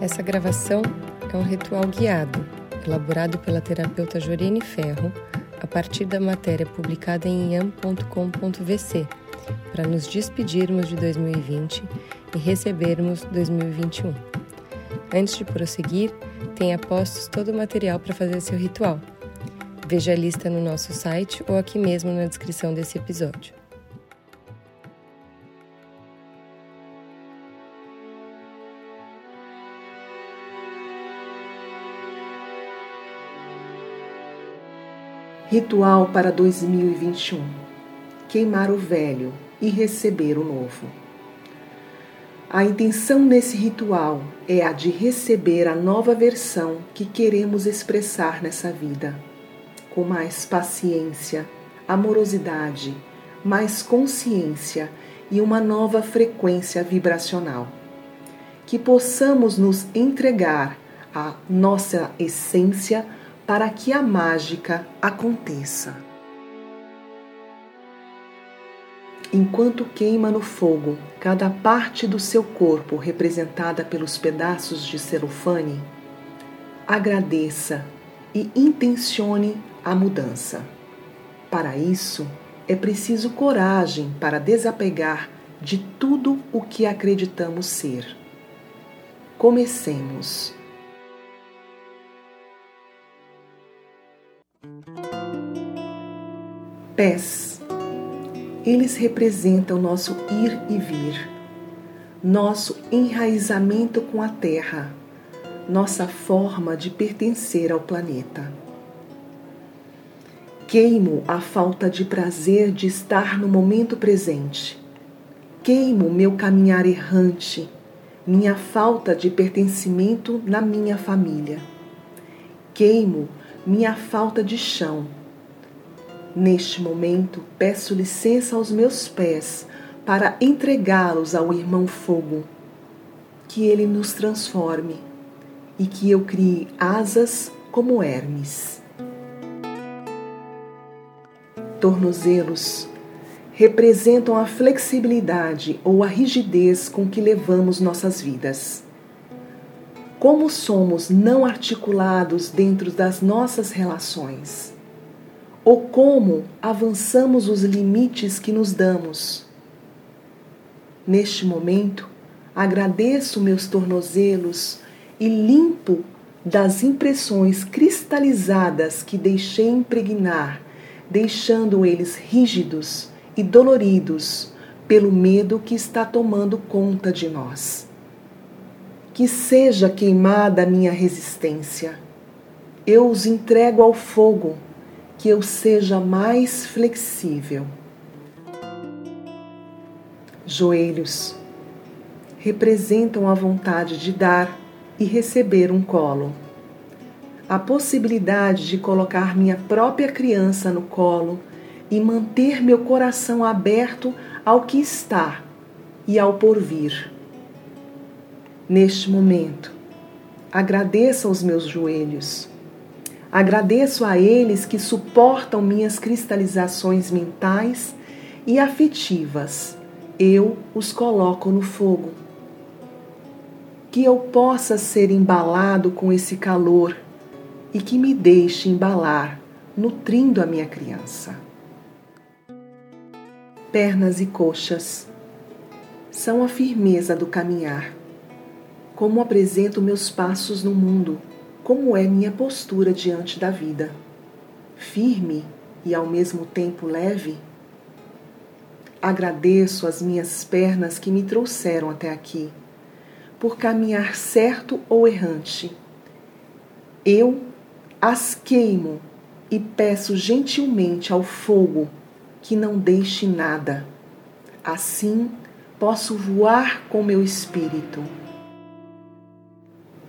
Essa gravação é um ritual guiado, elaborado pela terapeuta Jorene Ferro, a partir da matéria publicada em iam.com.vc, para nos despedirmos de 2020 e recebermos 2021. Antes de prosseguir, tenha postos todo o material para fazer seu ritual. Veja a lista no nosso site ou aqui mesmo na descrição desse episódio. Ritual para 2021: queimar o velho e receber o novo. A intenção nesse ritual é a de receber a nova versão que queremos expressar nessa vida, com mais paciência, amorosidade, mais consciência e uma nova frequência vibracional. Que possamos nos entregar à nossa essência para que a mágica aconteça. Enquanto queima no fogo cada parte do seu corpo representada pelos pedaços de celofane, agradeça e intencione a mudança. Para isso, é preciso coragem para desapegar de tudo o que acreditamos ser. Comecemos. Pés. Eles representam nosso ir e vir, nosso enraizamento com a terra, nossa forma de pertencer ao planeta. Queimo a falta de prazer de estar no momento presente. Queimo meu caminhar errante, minha falta de pertencimento na minha família. Queimo minha falta de chão. Neste momento, peço licença aos meus pés para entregá-los ao irmão fogo, que ele nos transforme e que eu crie asas como Hermes. Tornozelos representam a flexibilidade ou a rigidez com que levamos nossas vidas. Como somos não articulados dentro das nossas relações? Ou como avançamos os limites que nos damos? Neste momento, agradeço meus tornozelos e limpo das impressões cristalizadas que deixei impregnar, deixando eles rígidos e doloridos pelo medo que está tomando conta de nós que seja queimada a minha resistência. Eu os entrego ao fogo, que eu seja mais flexível. Joelhos representam a vontade de dar e receber um colo. A possibilidade de colocar minha própria criança no colo e manter meu coração aberto ao que está e ao porvir neste momento. Agradeço aos meus joelhos. Agradeço a eles que suportam minhas cristalizações mentais e afetivas. Eu os coloco no fogo. Que eu possa ser embalado com esse calor e que me deixe embalar, nutrindo a minha criança. Pernas e coxas são a firmeza do caminhar como apresento meus passos no mundo, como é minha postura diante da vida. Firme e ao mesmo tempo leve? Agradeço as minhas pernas que me trouxeram até aqui, por caminhar certo ou errante. Eu as queimo e peço gentilmente ao fogo que não deixe nada. Assim posso voar com meu espírito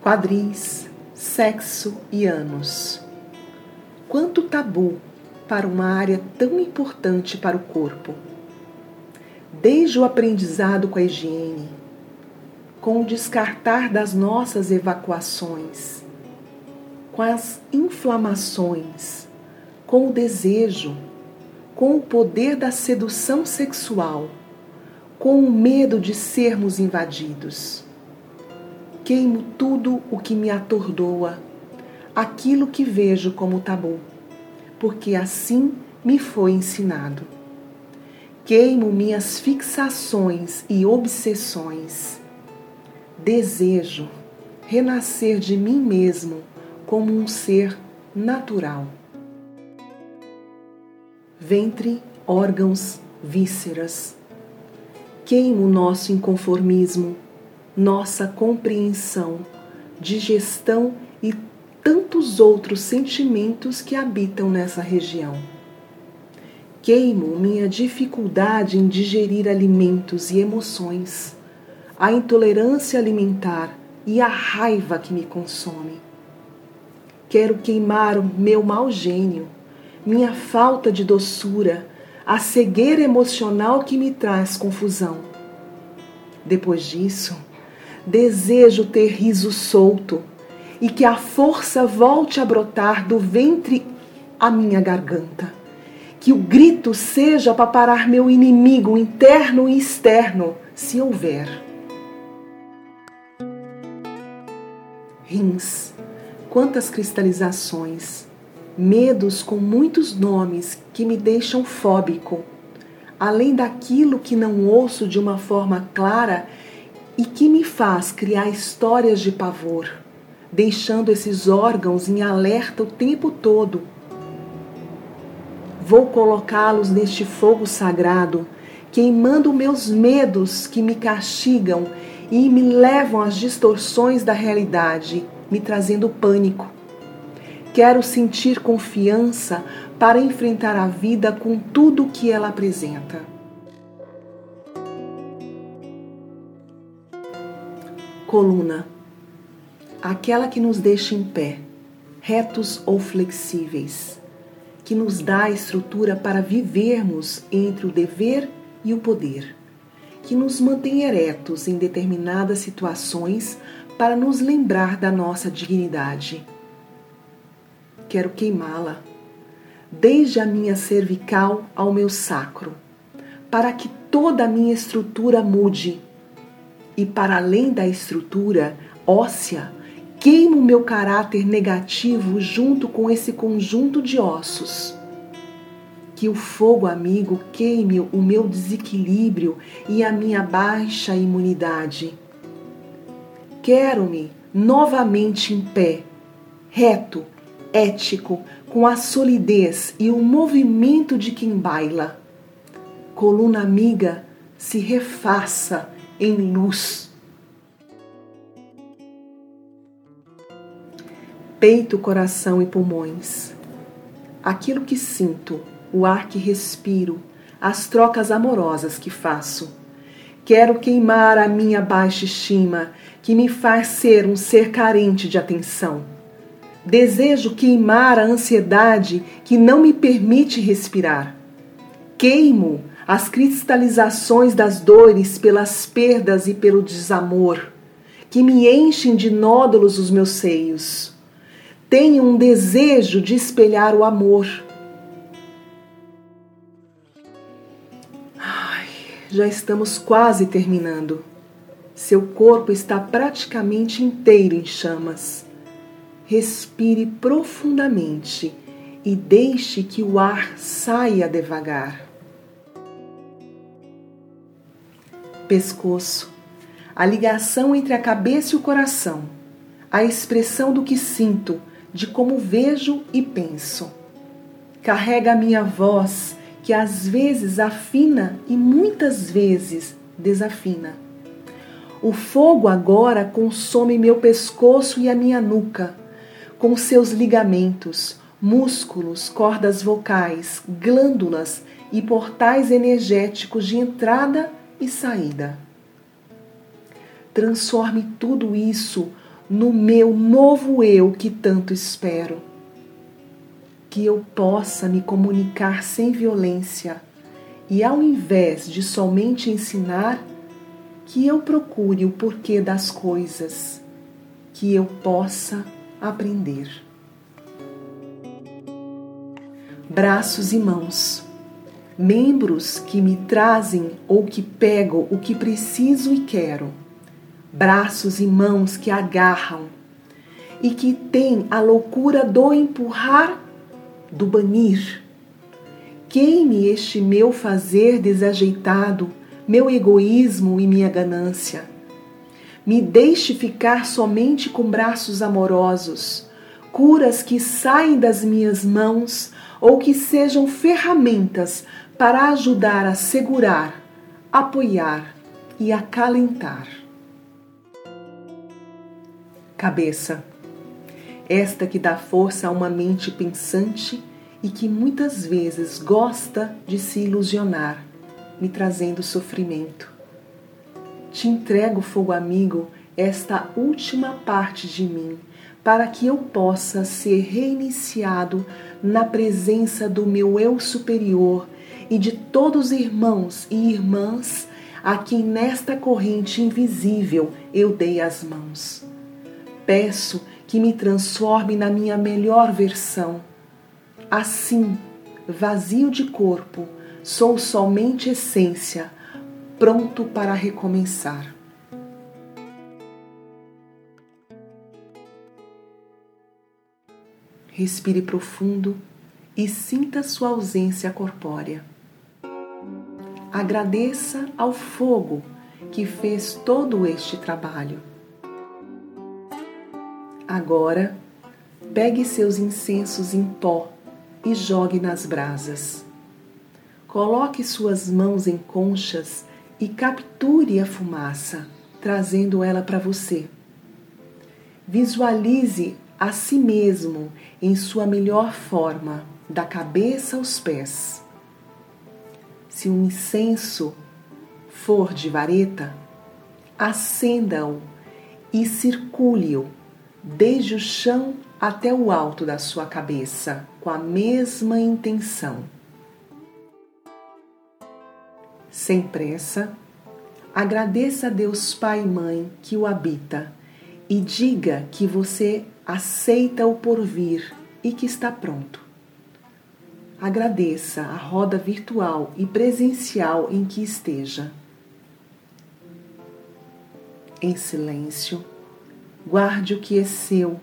quadris, sexo e anos. Quanto tabu para uma área tão importante para o corpo. Desde o aprendizado com a higiene, com o descartar das nossas evacuações, com as inflamações, com o desejo, com o poder da sedução sexual, com o medo de sermos invadidos Queimo tudo o que me atordoa, aquilo que vejo como tabu, porque assim me foi ensinado. Queimo minhas fixações e obsessões. Desejo renascer de mim mesmo como um ser natural. Ventre, órgãos, vísceras. Queimo nosso inconformismo, nossa compreensão, digestão e tantos outros sentimentos que habitam nessa região. Queimo minha dificuldade em digerir alimentos e emoções, a intolerância alimentar e a raiva que me consome. Quero queimar o meu mau gênio, minha falta de doçura, a cegueira emocional que me traz confusão. Depois disso, desejo ter riso solto e que a força volte a brotar do ventre à minha garganta. Que o grito seja para parar meu inimigo interno e externo, se houver. Rins, quantas cristalizações, medos com muitos nomes que me deixam fóbico, além daquilo que não ouço de uma forma clara e que me faz criar histórias de pavor, deixando esses órgãos em alerta o tempo todo. Vou colocá-los neste fogo sagrado, queimando meus medos que me castigam e me levam às distorções da realidade, me trazendo pânico. Quero sentir confiança para enfrentar a vida com tudo o que ela apresenta. Coluna aquela que nos deixa em pé, retos ou flexíveis, que nos dá a estrutura para vivermos entre o dever e o poder que nos mantém eretos em determinadas situações para nos lembrar da nossa dignidade. Quero queimá-la, desde a minha cervical ao meu sacro, para que toda a minha estrutura mude. E para além da estrutura óssea, queimo meu caráter negativo junto com esse conjunto de ossos que o fogo amigo queime o meu desequilíbrio e a minha baixa imunidade. Quero-me novamente em pé, reto, ético, com a solidez e o movimento de quem baila. Coluna amiga se refaça em luz. Peito, coração e pulmões. Aquilo que sinto o ar que respiro, as trocas amorosas que faço. Quero queimar a minha baixa estima, que me faz ser um ser carente de atenção. Desejo queimar a ansiedade que não me permite respirar. Queimo as cristalizações das dores pelas perdas e pelo desamor, que me enchem de nódulos os meus seios. Tenho um desejo de espelhar o amor já estamos quase terminando. Seu corpo está praticamente inteiro em chamas. Respire profundamente e deixe que o ar saia devagar. Pescoço a ligação entre a cabeça e o coração, a expressão do que sinto, de como vejo e penso. Carrega a minha voz que às vezes afina e muitas vezes desafina. O fogo agora consome meu pescoço e a minha nuca, com seus ligamentos, músculos, cordas vocais, glândulas e portais energéticos de entrada e saída. Transforme tudo isso no meu novo eu que tanto espero que eu possa me comunicar sem violência e, ao invés de somente ensinar, que eu procure o porquê das coisas, que eu possa aprender. Braços e mãos, membros que me trazem ou que pego o que preciso e quero, braços e mãos que agarram e que têm a loucura do empurrar, do banir. Queime este meu fazer desajeitado, meu egoísmo e minha ganância. Me deixe ficar somente com braços amorosos, curas que saem das minhas mãos ou que sejam ferramentas para ajudar a segurar, apoiar e acalentar. Cabeça. Esta que dá força a uma mente pensante e que muitas vezes gosta de se ilusionar, me trazendo sofrimento. Te entrego, fogo amigo, esta última parte de mim, para que eu possa ser reiniciado na presença do meu eu superior e de todos os irmãos e irmãs a quem nesta corrente invisível eu dei as mãos. Peço que me transforme na minha melhor versão. Assim, vazio de corpo, sou somente essência, pronto para recomeçar. Respire profundo e sinta sua ausência corpórea. Agradeça ao fogo que fez todo este trabalho. Agora, pegue seus incensos em pó e jogue nas brasas. Coloque suas mãos em conchas e capture a fumaça, trazendo ela para você. Visualize a si mesmo em sua melhor forma, da cabeça aos pés. Se um incenso for de vareta, acenda-o e circule-o desde o chão até o alto da sua cabeça, com a mesma intenção. Sem pressa, agradeça a Deus Pai e Mãe que o habita e diga que você aceita o porvir e que está pronto. Agradeça a roda virtual e presencial em que esteja. Em silêncio, guarde o que é seu,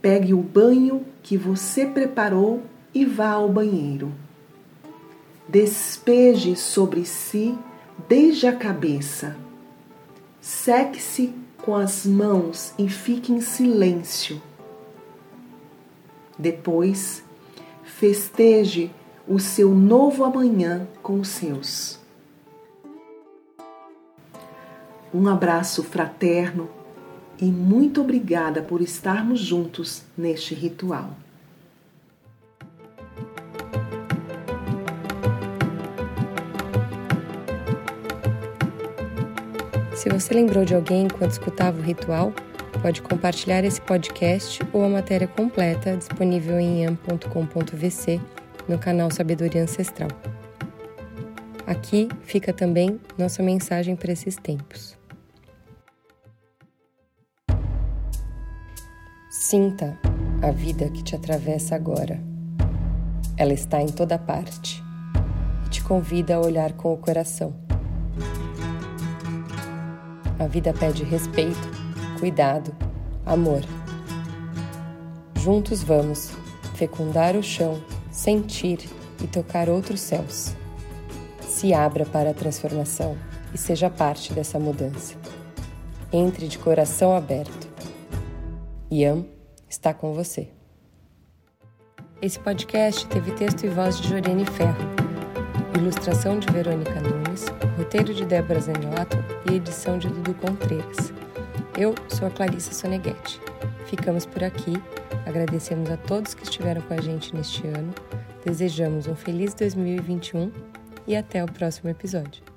pegue o banho que você preparou e vá ao banheiro. Despeje sobre si desde a cabeça. Seque-se com as mãos e fique em silêncio. Depois, Festeje o seu novo amanhã com os seus. Um abraço fraterno e muito obrigada por estarmos juntos neste ritual. Se você lembrou de alguém enquanto escutava o ritual, pode compartilhar esse podcast ou a matéria completa disponível em am.com.vc no canal Sabedoria Ancestral. Aqui fica também nossa mensagem para esses tempos. Sinta a vida que te atravessa agora. Ela está em toda parte e te convida a olhar com o coração. A vida pede respeito cuidado, amor. Juntos vamos fecundar o chão, sentir e tocar outros céus. Se abra para a transformação e seja parte dessa mudança. Entre de coração aberto. Yam está com você. Esse podcast teve texto e voz de Jorene Ferro, ilustração de Verônica Nunes, roteiro de Débora Zanotto e edição de Dudu Contreiras. Eu sou a Clarissa Soneghetti. Ficamos por aqui. Agradecemos a todos que estiveram com a gente neste ano. Desejamos um feliz 2021 e até o próximo episódio.